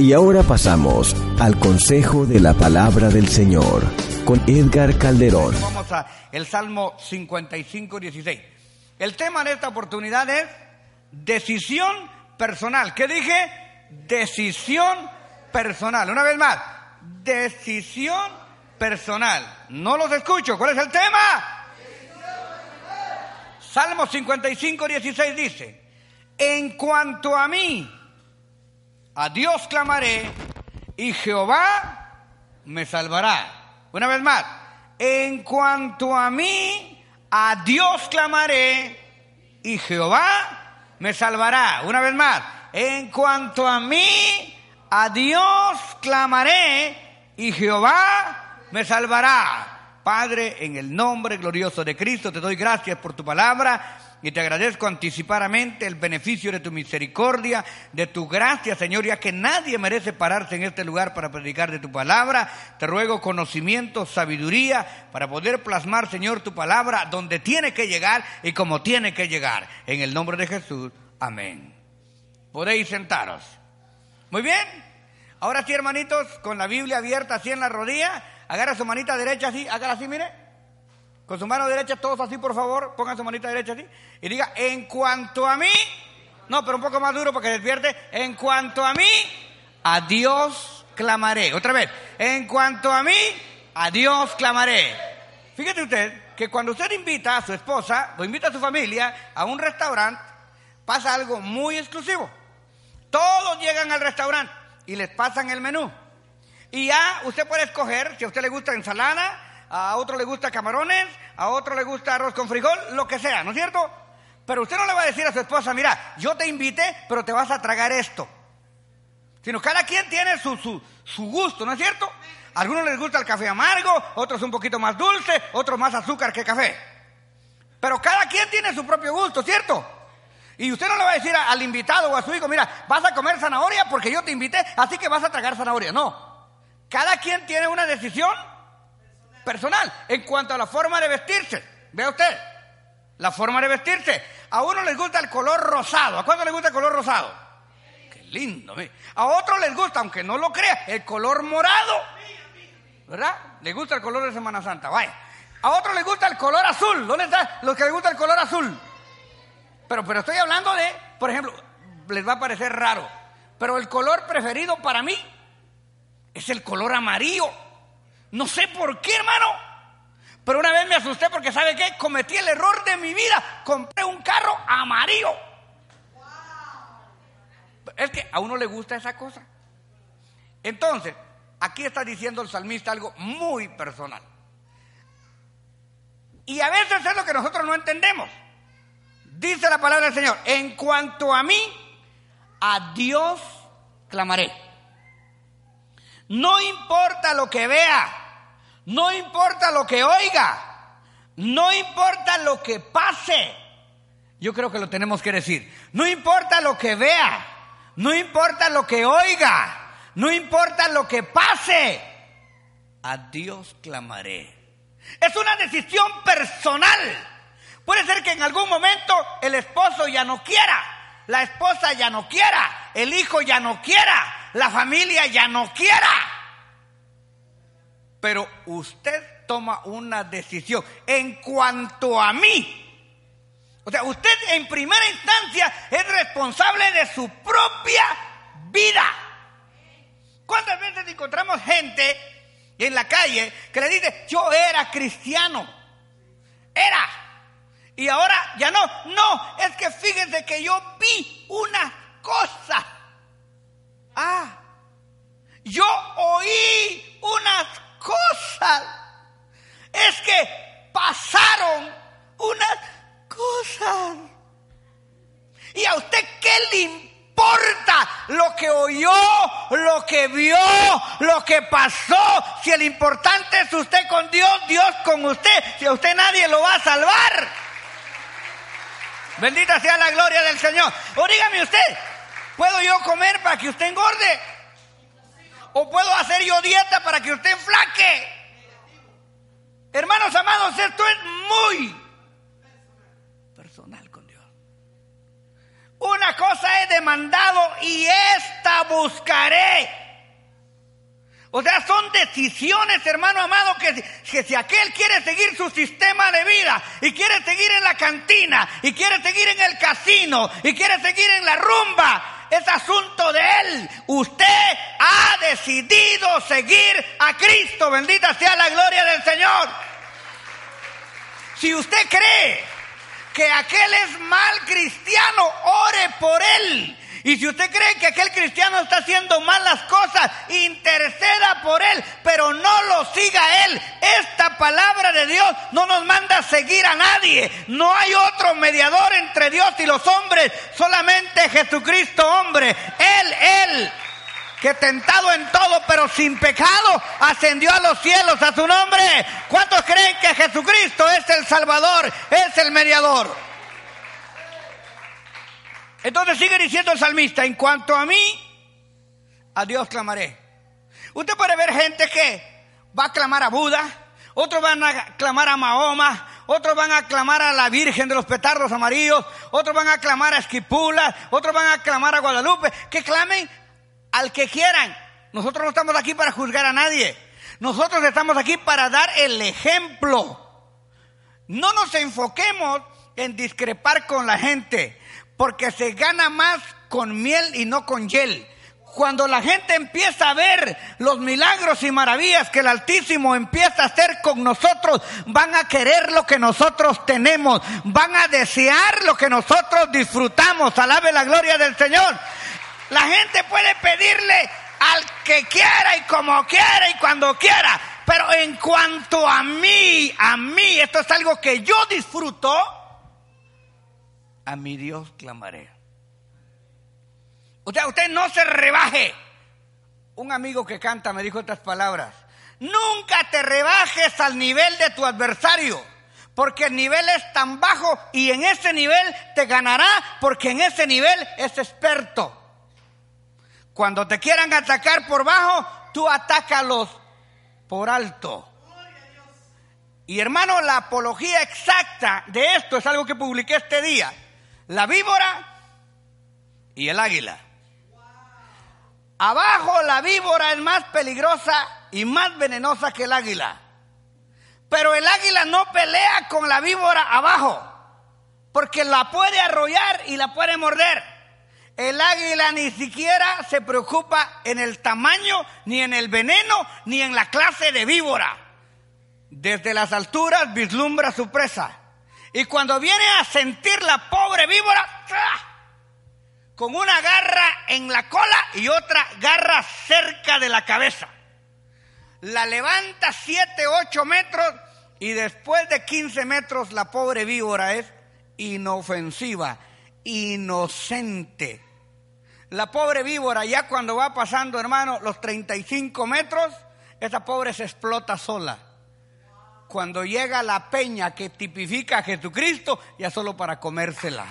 Y ahora pasamos al consejo de la palabra del Señor con Edgar Calderón. Vamos a el Salmo 55, 16. El tema de esta oportunidad es decisión personal. ¿Qué dije? Decisión personal. Una vez más, decisión personal. No los escucho. ¿Cuál es el tema? Salmo 55, 16 dice, en cuanto a mí, a Dios clamaré y Jehová me salvará. Una vez más, en cuanto a mí, a Dios clamaré y Jehová me salvará. Una vez más, en cuanto a mí, a Dios clamaré y Jehová me salvará. Padre, en el nombre glorioso de Cristo, te doy gracias por tu palabra y te agradezco anticipadamente el beneficio de tu misericordia, de tu gracia, Señor, ya que nadie merece pararse en este lugar para predicar de tu palabra. Te ruego conocimiento, sabiduría, para poder plasmar, Señor, tu palabra donde tiene que llegar y como tiene que llegar. En el nombre de Jesús, amén. Podéis sentaros. Muy bien. Ahora sí, hermanitos, con la Biblia abierta así en la rodilla, agarra su manita derecha así, hágala así, mire. Con su mano derecha, todos así, por favor, pongan su manita derecha así. Y diga, en cuanto a mí, no, pero un poco más duro para que despierte. En cuanto a mí, a Dios clamaré. Otra vez, en cuanto a mí, a Dios clamaré. Fíjate usted que cuando usted invita a su esposa o invita a su familia a un restaurante, pasa algo muy exclusivo. Todos llegan al restaurante y les pasan el menú. Y ya usted puede escoger si a usted le gusta ensalada, a otro le gusta camarones, a otro le gusta arroz con frijol, lo que sea, ¿no es cierto? Pero usted no le va a decir a su esposa, mira, yo te invité, pero te vas a tragar esto. Sino cada quien tiene su, su, su gusto, ¿no es cierto? Algunos les gusta el café amargo, otros un poquito más dulce, otros más azúcar que café. Pero cada quien tiene su propio gusto, ¿cierto? Y usted no le va a decir al invitado o a su hijo, mira, vas a comer zanahoria porque yo te invité, así que vas a tragar zanahoria. No. Cada quien tiene una decisión personal en cuanto a la forma de vestirse. Vea usted, la forma de vestirse. A uno les gusta el color rosado. ¿A cuánto les gusta el color rosado? Qué lindo. A otro les gusta, aunque no lo crea, el color morado. ¿Verdad? Le gusta el color de Semana Santa. Vaya. A otro les gusta el color azul. ¿Dónde está los que les gusta el color azul? Pero, pero estoy hablando de, por ejemplo, les va a parecer raro, pero el color preferido para mí es el color amarillo. No sé por qué, hermano. Pero una vez me asusté porque, ¿sabe qué? Cometí el error de mi vida. Compré un carro amarillo. Es que a uno le gusta esa cosa. Entonces, aquí está diciendo el salmista algo muy personal. Y a veces es lo que nosotros no entendemos. Dice la palabra del Señor, en cuanto a mí, a Dios clamaré. No importa lo que vea, no importa lo que oiga, no importa lo que pase. Yo creo que lo tenemos que decir. No importa lo que vea, no importa lo que oiga, no importa lo que pase, a Dios clamaré. Es una decisión personal. Puede ser que en algún momento el esposo ya no quiera, la esposa ya no quiera, el hijo ya no quiera, la familia ya no quiera. Pero usted toma una decisión en cuanto a mí. O sea, usted en primera instancia es responsable de su propia vida. ¿Cuántas veces encontramos gente en la calle que le dice, yo era cristiano? Era. Y ahora ya no. No, es que fíjense que yo vi una cosa. Ah, yo oí unas cosas. Es que pasaron unas cosas. ¿Y a usted qué le importa lo que oyó, lo que vio, lo que pasó? Si el importante es usted con Dios, Dios con usted. Si a usted nadie lo va a salvar. Bendita sea la gloria del Señor. O dígame usted, ¿puedo yo comer para que usted engorde? ¿O puedo hacer yo dieta para que usted enflaque? Hermanos amados, esto es muy personal con Dios. Una cosa he demandado y esta buscaré. O sea, son decisiones, hermano amado, que, que, si aquel quiere seguir su sistema de vida y quiere seguir en la cantina y quiere seguir en el casino y quiere seguir en la rumba, es asunto de él. Usted ha decidido seguir a Cristo. Bendita sea la gloria del Señor. Si usted cree que aquel es mal cristiano, ore por él. Y si usted cree que aquel cristiano está haciendo malas cosas, interceda por él, pero no lo siga él. Esta palabra de Dios no nos manda a seguir a nadie. No hay otro mediador entre Dios y los hombres, solamente Jesucristo hombre. Él, él, que tentado en todo, pero sin pecado, ascendió a los cielos a su nombre. ¿Cuántos creen que Jesucristo es el Salvador, es el mediador? Entonces sigue diciendo el salmista, en cuanto a mí, a Dios clamaré. Usted puede ver gente que va a clamar a Buda, otros van a clamar a Mahoma, otros van a clamar a la Virgen de los Petardos Amarillos, otros van a clamar a Esquipula, otros van a clamar a Guadalupe, que clamen al que quieran. Nosotros no estamos aquí para juzgar a nadie. Nosotros estamos aquí para dar el ejemplo. No nos enfoquemos en discrepar con la gente porque se gana más con miel y no con hiel. Cuando la gente empieza a ver los milagros y maravillas que el Altísimo empieza a hacer con nosotros, van a querer lo que nosotros tenemos, van a desear lo que nosotros disfrutamos. Alabe la gloria del Señor. La gente puede pedirle al que quiera y como quiera y cuando quiera, pero en cuanto a mí, a mí, esto es algo que yo disfruto, a mi Dios clamaré. Usted, usted no se rebaje. Un amigo que canta me dijo estas palabras. Nunca te rebajes al nivel de tu adversario, porque el nivel es tan bajo y en ese nivel te ganará, porque en ese nivel es experto. Cuando te quieran atacar por bajo, tú atácalos por alto. Y hermano, la apología exacta de esto es algo que publiqué este día la víbora y el águila. Abajo la víbora es más peligrosa y más venenosa que el águila. Pero el águila no pelea con la víbora abajo, porque la puede arrollar y la puede morder. El águila ni siquiera se preocupa en el tamaño, ni en el veneno, ni en la clase de víbora. Desde las alturas vislumbra su presa. Y cuando viene a sentir la pobre víbora, con una garra en la cola y otra garra cerca de la cabeza. La levanta 7, 8 metros y después de 15 metros la pobre víbora es inofensiva, inocente. La pobre víbora ya cuando va pasando, hermano, los 35 metros, esa pobre se explota sola cuando llega la peña que tipifica a Jesucristo, ya solo para comérsela.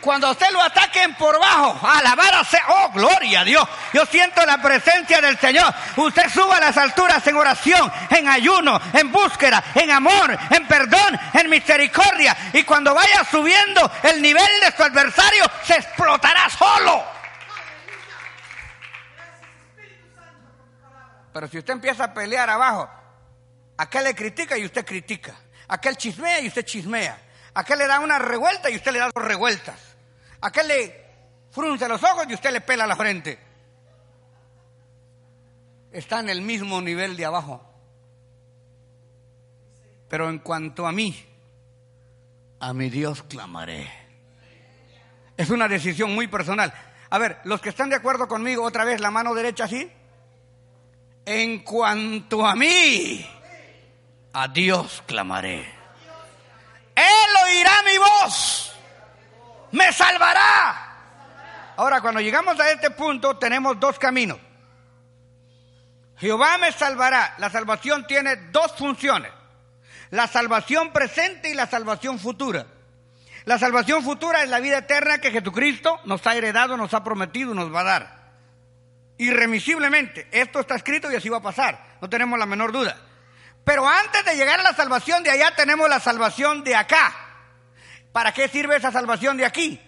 Cuando usted lo ataquen por bajo, alabar a oh gloria a Dios, yo siento la presencia del Señor. Usted suba a las alturas en oración, en ayuno, en búsqueda, en amor, en perdón, en misericordia. Y cuando vaya subiendo el nivel de su adversario, se explotará solo. Pero si usted empieza a pelear abajo, Aquel le critica y usted critica. Aquel chismea y usted chismea. Aquel le da una revuelta y usted le da dos revueltas. Aquel le frunce los ojos y usted le pela la frente. Está en el mismo nivel de abajo. Pero en cuanto a mí, a mi Dios clamaré. Es una decisión muy personal. A ver, los que están de acuerdo conmigo, otra vez la mano derecha así. En cuanto a mí, a Dios clamaré. Él oirá mi voz, me salvará. Ahora, cuando llegamos a este punto, tenemos dos caminos. Jehová me salvará. La salvación tiene dos funciones. La salvación presente y la salvación futura. La salvación futura es la vida eterna que Jesucristo nos ha heredado, nos ha prometido, nos va a dar. Irremisiblemente. Esto está escrito y así va a pasar. No tenemos la menor duda. Pero antes de llegar a la salvación de allá tenemos la salvación de acá. ¿Para qué sirve esa salvación de aquí?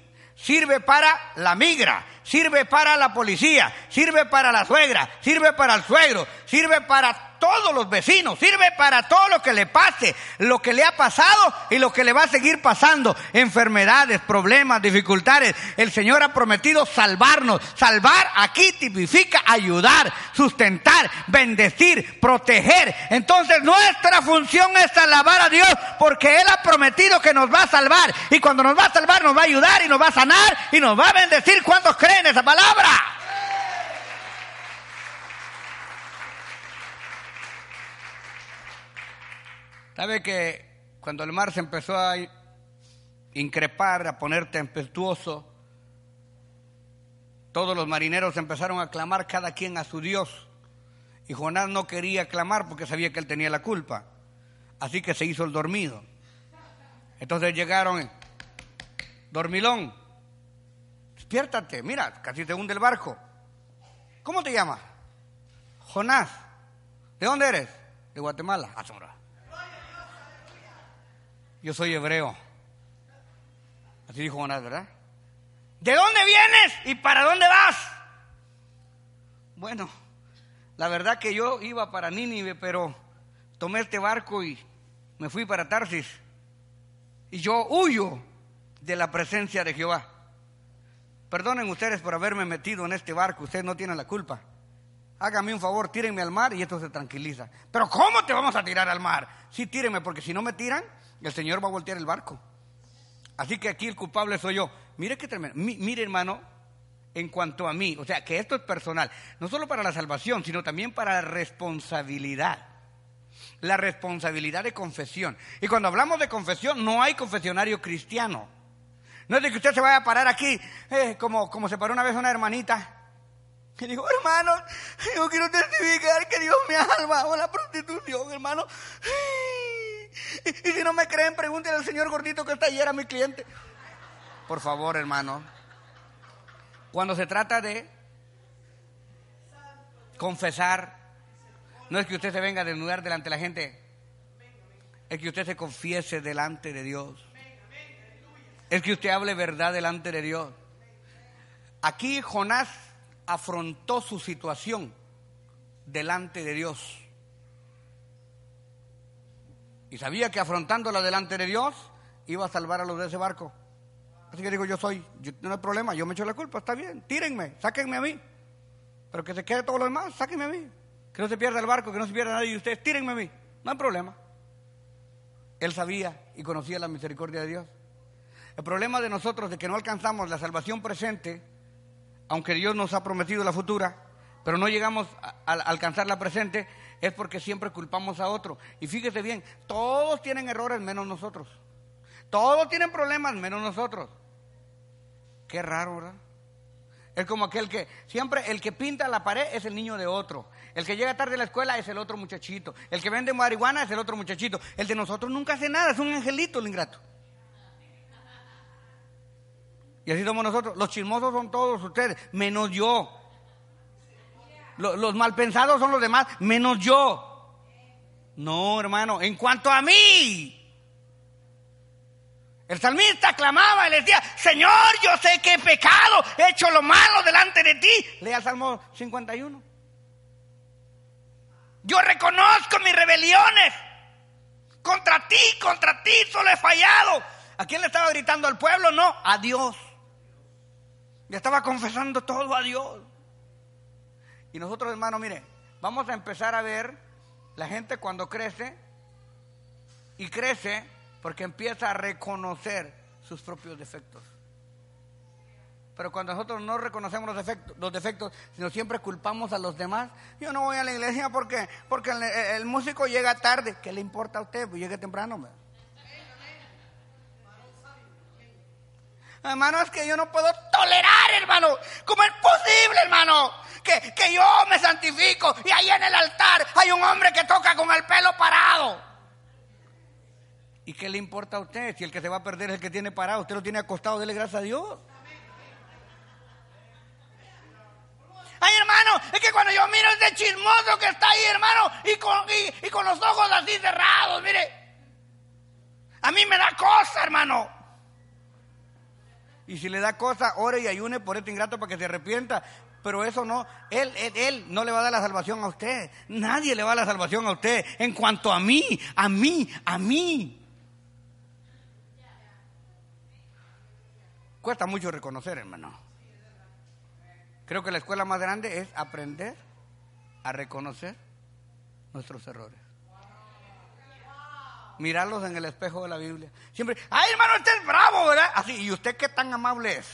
sirve para la migra, sirve para la policía, sirve para la suegra, sirve para el suegro, sirve para todos los vecinos, sirve para todo lo que le pase, lo que le ha pasado y lo que le va a seguir pasando, enfermedades, problemas, dificultades. El Señor ha prometido salvarnos. Salvar aquí tipifica ayudar, sustentar, bendecir, proteger. Entonces nuestra función es alabar a Dios porque Él ha prometido que nos va a salvar y cuando nos va a salvar nos va a ayudar y nos va a sanar y nos va a bendecir. ¿Cuántos creen esa palabra? ¿Sabe que cuando el mar se empezó a increpar, a poner tempestuoso, todos los marineros empezaron a clamar cada quien a su Dios? Y Jonás no quería clamar porque sabía que él tenía la culpa. Así que se hizo el dormido. Entonces llegaron, dormilón, despiértate, mira, casi te hunde el barco. ¿Cómo te llamas? Jonás. ¿De dónde eres? De Guatemala. Asombra. Yo soy hebreo. Así dijo Jonás, ¿verdad? ¿De dónde vienes y para dónde vas? Bueno, la verdad que yo iba para Nínive, pero tomé este barco y me fui para Tarsis. Y yo huyo de la presencia de Jehová. Perdonen ustedes por haberme metido en este barco, ustedes no tienen la culpa. Háganme un favor, tírenme al mar y esto se tranquiliza. Pero ¿cómo te vamos a tirar al mar? Sí, tírenme, porque si no me tiran, el Señor va a voltear el barco. Así que aquí el culpable soy yo. Mire qué tremendo. mire, hermano, en cuanto a mí, o sea, que esto es personal, no solo para la salvación, sino también para la responsabilidad. La responsabilidad de confesión. Y cuando hablamos de confesión, no hay confesionario cristiano. No es de que usted se vaya a parar aquí, eh, como, como se paró una vez una hermanita. Que dijo, hermano, yo quiero testificar que Dios me salvado la prostitución, hermano. Y, si no me creen, pregúntenle al señor gordito que está ayer a mi cliente. Por favor, hermano. Cuando se trata de confesar, no es que usted se venga a desnudar delante de la gente, es que usted se confiese delante de Dios. Es que usted hable verdad delante de Dios. Aquí Jonás afrontó su situación delante de Dios. Y sabía que afrontándola delante de Dios iba a salvar a los de ese barco. Así que digo, yo soy, no hay problema, yo me echo la culpa, está bien, tírenme, sáquenme a mí. Pero que se quede todo lo demás, sáquenme a mí. Que no se pierda el barco, que no se pierda nadie y ustedes, tírenme a mí. No hay problema. Él sabía y conocía la misericordia de Dios. El problema de nosotros de que no alcanzamos la salvación presente, aunque Dios nos ha prometido la futura, pero no llegamos a alcanzar la presente, es porque siempre culpamos a otro. Y fíjese bien, todos tienen errores menos nosotros. Todos tienen problemas menos nosotros. Qué raro, ¿verdad? Es como aquel que siempre el que pinta la pared es el niño de otro. El que llega tarde a la escuela es el otro muchachito. El que vende marihuana es el otro muchachito. El de nosotros nunca hace nada, es un angelito el ingrato. Y así somos nosotros. Los chismosos son todos ustedes, menos yo. Los, malpensados son los demás, menos yo. No, hermano, en cuanto a mí, el salmista clamaba y le decía, Señor, yo sé que he pecado, he hecho lo malo delante de ti. Lea el Salmo 51. Yo reconozco mis rebeliones. Contra ti, contra ti solo he fallado. ¿A quién le estaba gritando al pueblo? No, a Dios. Le estaba confesando todo a Dios. Y nosotros, hermanos, mire, vamos a empezar a ver la gente cuando crece y crece porque empieza a reconocer sus propios defectos. Pero cuando nosotros no reconocemos los defectos, los defectos, sino siempre culpamos a los demás, yo no voy a la iglesia porque, porque el, músico llega tarde. ¿Qué le importa a usted? Pues llegue temprano. Hermano, es que yo no puedo tolerar, hermano. ¿Cómo es posible, hermano? Que, que yo me santifico y ahí en el altar hay un hombre que toca con el pelo parado. ¿Y qué le importa a usted? Si el que se va a perder es el que tiene parado, usted lo tiene acostado, dele gracias a Dios. Ay, hermano, es que cuando yo miro ese chismoso que está ahí, hermano, y con, y con los ojos así cerrados, mire, a mí me da cosa, hermano. Y si le da cosa, ore y ayune por este ingrato para que se arrepienta. Pero eso no, él, él, él, no le va a dar la salvación a usted. Nadie le va a dar la salvación a usted. En cuanto a mí, a mí, a mí. Cuesta mucho reconocer, hermano. Creo que la escuela más grande es aprender a reconocer nuestros errores. Mirarlos en el espejo de la Biblia. Siempre, ay hermano, usted es bravo, ¿verdad? Así, ¿y usted qué tan amable es?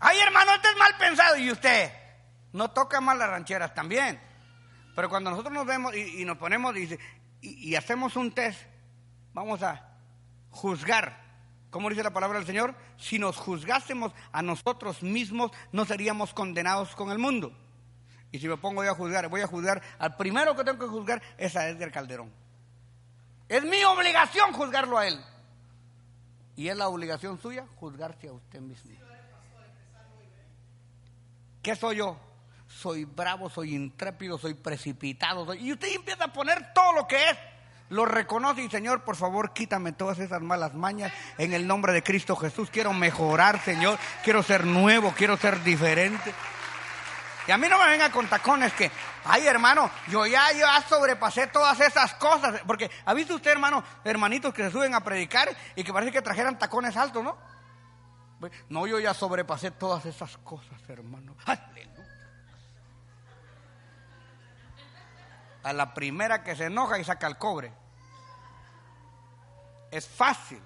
Ay hermano, usted es mal pensado. ¿Y usted? No toca mal las rancheras también. Pero cuando nosotros nos vemos y, nos ponemos y, y hacemos un test, vamos a juzgar ¿Cómo dice la palabra del Señor? Si nos juzgásemos a nosotros mismos, no seríamos condenados con el mundo. Y si me pongo yo a juzgar, voy a juzgar, al primero que tengo que juzgar es a Edgar Calderón. Es mi obligación juzgarlo a él. Y es la obligación suya juzgarse a usted mismo. ¿Qué soy yo? Soy bravo, soy intrépido, soy precipitado. Y usted empieza a poner todo lo que es lo reconoce y Señor, por favor, quítame todas esas malas mañas en el nombre de Cristo Jesús. Quiero mejorar, Señor. Quiero ser nuevo, quiero ser diferente. Y a mí no me venga con tacones que, ay hermano, yo ya, ya sobrepasé todas esas cosas. Porque ha visto usted, hermano, hermanitos que se suben a predicar y que parece que trajeran tacones altos, ¿no? No, yo ya sobrepasé todas esas cosas, hermano. Aleluya. a la primera que se enoja y saca el cobre. Es fácil.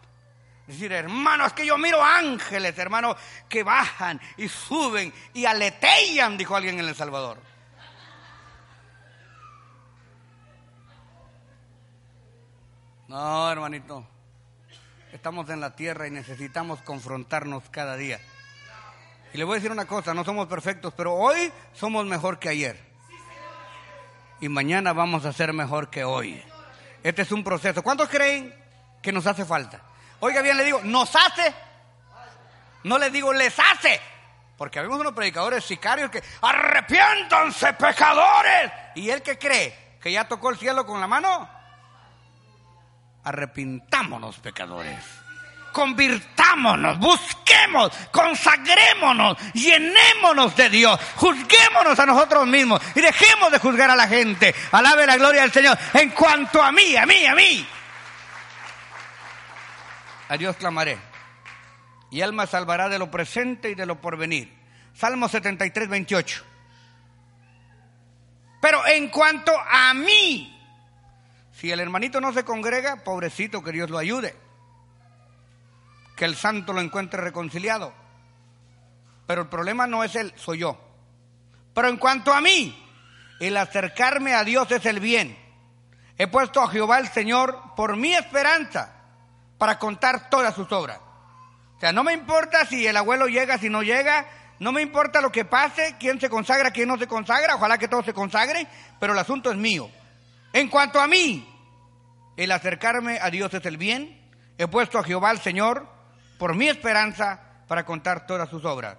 Decir, hermano, es que yo miro ángeles, hermano, que bajan y suben y aletean, dijo alguien en El Salvador. No, hermanito. Estamos en la tierra y necesitamos confrontarnos cada día. Y le voy a decir una cosa, no somos perfectos, pero hoy somos mejor que ayer y mañana vamos a ser mejor que hoy. Este es un proceso. ¿Cuántos creen que nos hace falta? Oiga bien, le digo, nos hace. No les digo, les hace. Porque habemos unos predicadores sicarios que arrepiéntanse pecadores. ¿Y él que cree? ¿Que ya tocó el cielo con la mano? Arrepintámonos pecadores convirtámonos, busquemos, consagrémonos, llenémonos de Dios, juzguémonos a nosotros mismos y dejemos de juzgar a la gente. Alabe la gloria del Señor. En cuanto a mí, a mí, a mí, a Dios clamaré y Él me salvará de lo presente y de lo porvenir. Salmo 73, 28. Pero en cuanto a mí, si el hermanito no se congrega, pobrecito, que Dios lo ayude que el santo lo encuentre reconciliado. Pero el problema no es él, soy yo. Pero en cuanto a mí, el acercarme a Dios es el bien. He puesto a Jehová el Señor por mi esperanza para contar todas sus obras. O sea, no me importa si el abuelo llega, si no llega, no me importa lo que pase, quién se consagra, quién no se consagra, ojalá que todos se consagren, pero el asunto es mío. En cuanto a mí, el acercarme a Dios es el bien. He puesto a Jehová el Señor por mi esperanza para contar todas sus obras.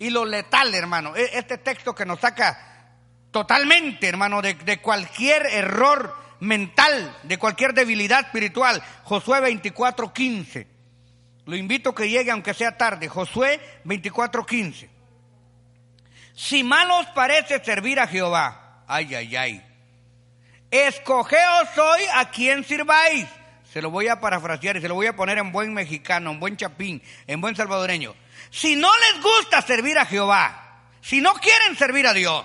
Y lo letal, hermano, e-, este texto que nos saca totalmente, hermano, de, de cualquier error mental, de cualquier debilidad espiritual. Josué 24:15. Lo invito a que llegue aunque sea tarde. Josué 24:15. Si mal os parece servir a Jehová, ay, ay, ay, escogeos hoy a quien sirváis se lo voy a parafrasear y se lo voy a poner en buen mexicano, en buen chapín, en buen salvadoreño. Si no les gusta servir a Jehová, si no quieren servir a Dios,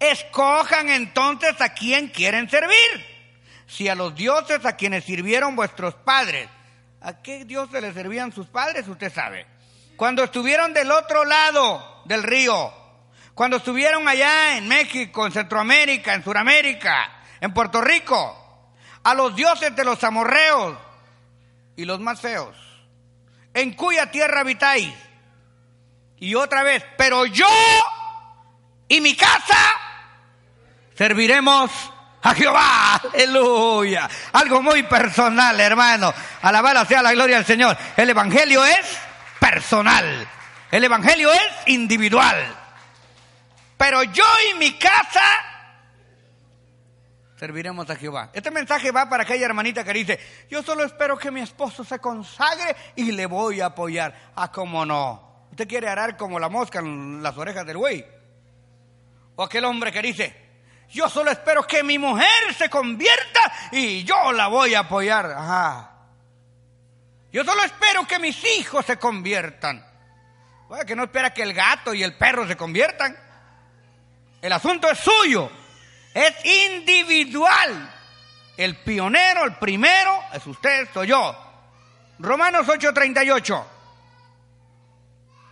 escojan entonces a quién quieren servir. Si a los dioses a quienes sirvieron vuestros padres, ¿a qué dioses les servían sus padres? Usted sabe. Cuando estuvieron del otro lado del río, cuando estuvieron allá en México, en Centroamérica, en Sudamérica, en Puerto Rico, a los dioses de los amorreos y los más feos, en cuya tierra habitáis. Y otra vez, pero yo y mi casa serviremos a Jehová. Aleluya. Algo muy personal, hermano. Alabada sea la gloria del Señor. El Evangelio es personal. El Evangelio es individual. Pero yo y mi casa serviremos a Jehová. Este mensaje va para aquella hermanita que dice, yo solo espero que mi esposo se consagre y le voy a apoyar. Ah, cómo no. Usted quiere arar como la mosca en las orejas del buey. O aquel hombre que dice, yo solo espero que mi mujer se convierta y yo la voy a apoyar. Ajá. Yo solo espero que mis hijos se conviertan. que no espera que el gato y el perro se conviertan. El asunto es suyo. Es individual. El pionero, el primero, es usted, soy yo. Romanos 8:38.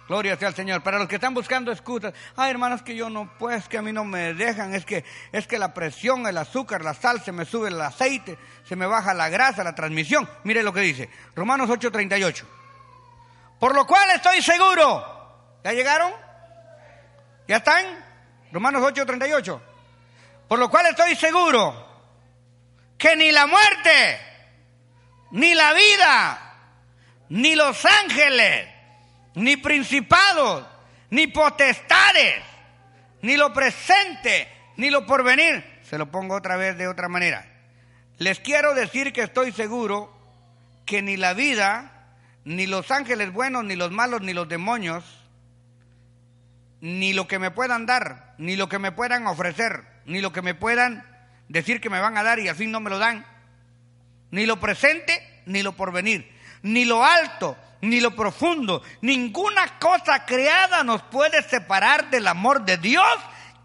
Gloria sea al Señor. Para los que están buscando excusas, ay hermanos que yo no puedo, es que a mí no me dejan, es que es que la presión, el azúcar, la sal, se me sube el aceite, se me baja la grasa, la transmisión. Mire lo que dice, Romanos 8:38. Por lo cual estoy seguro. ¿Ya llegaron? ¿Ya están? Romanos 8:38. Por lo cual estoy seguro que ni la muerte, ni la vida, ni los ángeles, ni principados, ni potestades, ni lo presente, ni lo porvenir. Se lo pongo otra vez de otra manera. Les quiero decir que estoy seguro que ni la vida, ni los ángeles buenos, ni los malos, ni los demonios, ni lo que me puedan dar, ni lo que me puedan ofrecer, ni lo que me puedan decir que me van a dar y al fin no me lo dan, ni lo presente, ni lo porvenir, ni lo alto, ni lo profundo, ninguna cosa creada nos puede separar del amor de Dios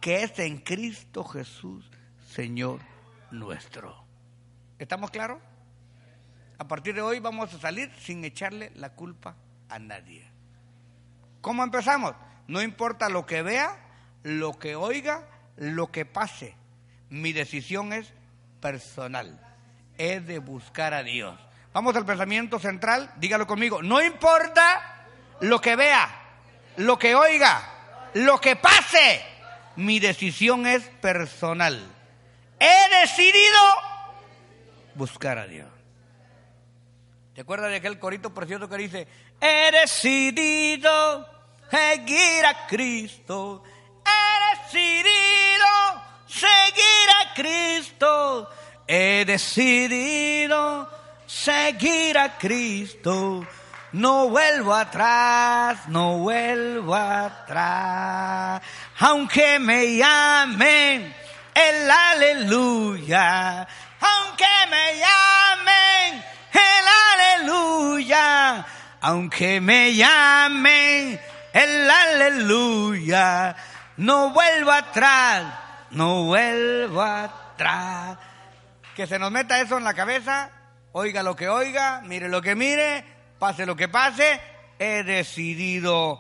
que es en Cristo Jesús, Señor nuestro. ¿Estamos claros? A partir de hoy vamos a salir sin echarle la culpa a nadie. ¿Cómo empezamos? No importa lo que vea, lo que oiga, lo que pase. Mi decisión es personal. Es de buscar a Dios. Vamos al pensamiento central, dígalo conmigo. No importa lo que vea, lo que oiga, lo que pase. Mi decisión es personal. He decidido buscar a Dios. ¿Te acuerdas de aquel corito precioso que dice, he decidido seguir a Cristo? He decidido seguir a Cristo. He decidido seguir a Cristo. No vuelvo atrás, no vuelvo atrás. Aunque me llamen el aleluya, aunque me llamen el aleluya, aunque me llamen el aleluya, no vuelvo atrás, no vuelvo atrás. Que se nos meta eso en la cabeza Oiga lo que oiga, mire lo que mire, pase lo que pase, he decidido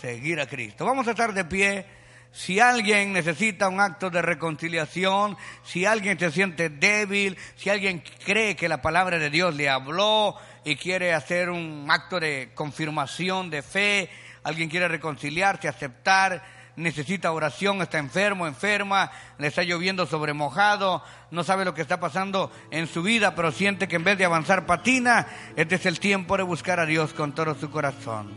seguir a Cristo. Vamos a estar de pie. Si alguien necesita un acto de reconciliación, si alguien se siente débil, si alguien cree que la palabra de Dios le habló y quiere hacer un acto de confirmación de fe, alguien quiere reconciliarse, aceptar, necesita oración, está enfermo, enferma, le está lloviendo sobre mojado, no sabe lo que está pasando en su vida, pero siente que en vez de avanzar patina, este es el tiempo de buscar a Dios con todo su corazón.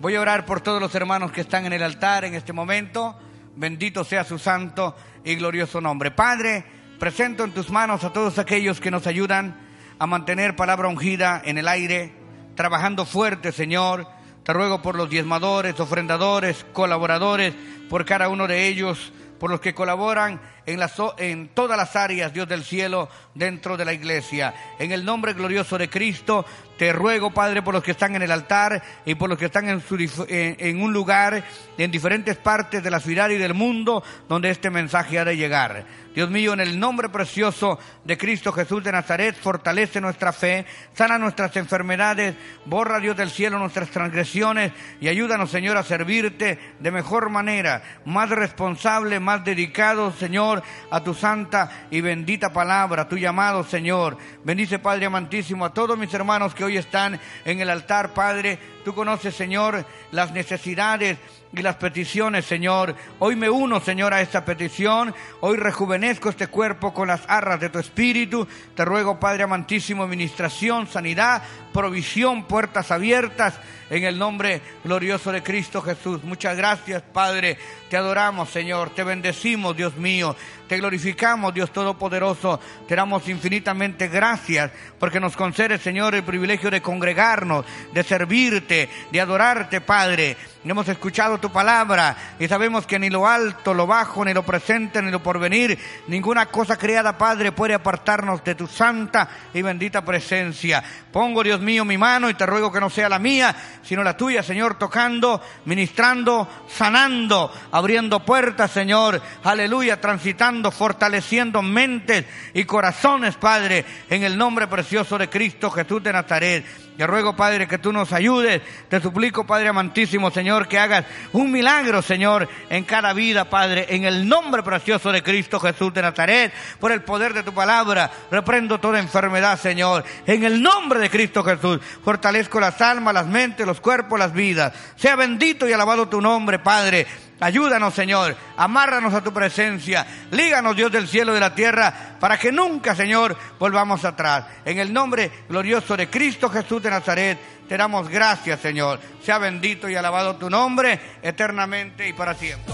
Voy a orar por todos los hermanos que están en el altar en este momento. Bendito sea su santo y glorioso nombre. Padre, presento en tus manos a todos aquellos que nos ayudan a mantener palabra ungida en el aire, trabajando fuerte, Señor te ruego por los diezmadores, ofrendadores, colaboradores, por cada uno de ellos, por los que colaboran en, en todas las áreas, Dios del cielo, dentro de la iglesia. En el nombre glorioso de Cristo, te ruego, Padre, por los que están en el altar y por los que están en, en, un lugar, en diferentes partes de la ciudad y del mundo, donde este mensaje ha de llegar. Dios mío, en el nombre precioso de Cristo Jesús de Nazaret, fortalece nuestra fe, sana nuestras enfermedades, borra Dios del cielo nuestras transgresiones y ayúdanos, Señor, a servirte de mejor manera, más responsable, más dedicado, Señor, a tu santa y bendita palabra, tu llamado, Señor. Bendice, Padre amantísimo, a todos mis hermanos que hoy están en el altar, Padre. Tú conoces, Señor, las necesidades y las peticiones, Señor. Hoy me uno, Señor, a esta petición. Hoy rejuvenezco este cuerpo con las arras de tu espíritu. Te ruego, Padre amantísimo, administración, sanidad, provisión, puertas abiertas en el nombre glorioso de Cristo Jesús. Muchas gracias, Padre. Te adoramos, Señor. Te bendecimos, Dios mío. Te glorificamos, Dios Todopoderoso. Te damos infinitamente gracias porque nos concedes, Señor, el privilegio de congregarnos, de servirte, de adorarte, Padre. Hemos escuchado tu palabra y sabemos que ni lo alto, lo bajo, ni lo presente, ni lo porvenir, ninguna cosa creada, Padre, puede apartarnos de tu santa y bendita presencia. Pongo, Dios mío, mi mano y te ruego que no sea la mía, sino la tuya, Señor, tocando, ministrando, sanando, abriendo puertas, Señor. Aleluya, transitando, fortaleciendo mentes y corazones, Padre, en el nombre precioso de Cristo Jesús de Nazaret. Te ruego, Padre, que tú nos ayudes. Te suplico, Padre amantísimo, Señor, que hagas un milagro, Señor, en cada vida, Padre, en el nombre precioso de Cristo Jesús de Nazaret, por el poder de tu palabra. Reprendo toda enfermedad, Señor, en el nombre de Cristo Jesús. Fortalezco las almas, las mentes, los cuerpos, las vidas. Sea bendito y alabado tu nombre, Padre. Ayúdanos, Señor. Amárranos a tu presencia. Líganos, Dios del cielo y de la tierra, para que nunca, Señor, volvamos atrás. En el nombre glorioso de Cristo Jesús de Nazaret, te damos gracias, Señor. Sea bendito y alabado tu nombre eternamente y para siempre.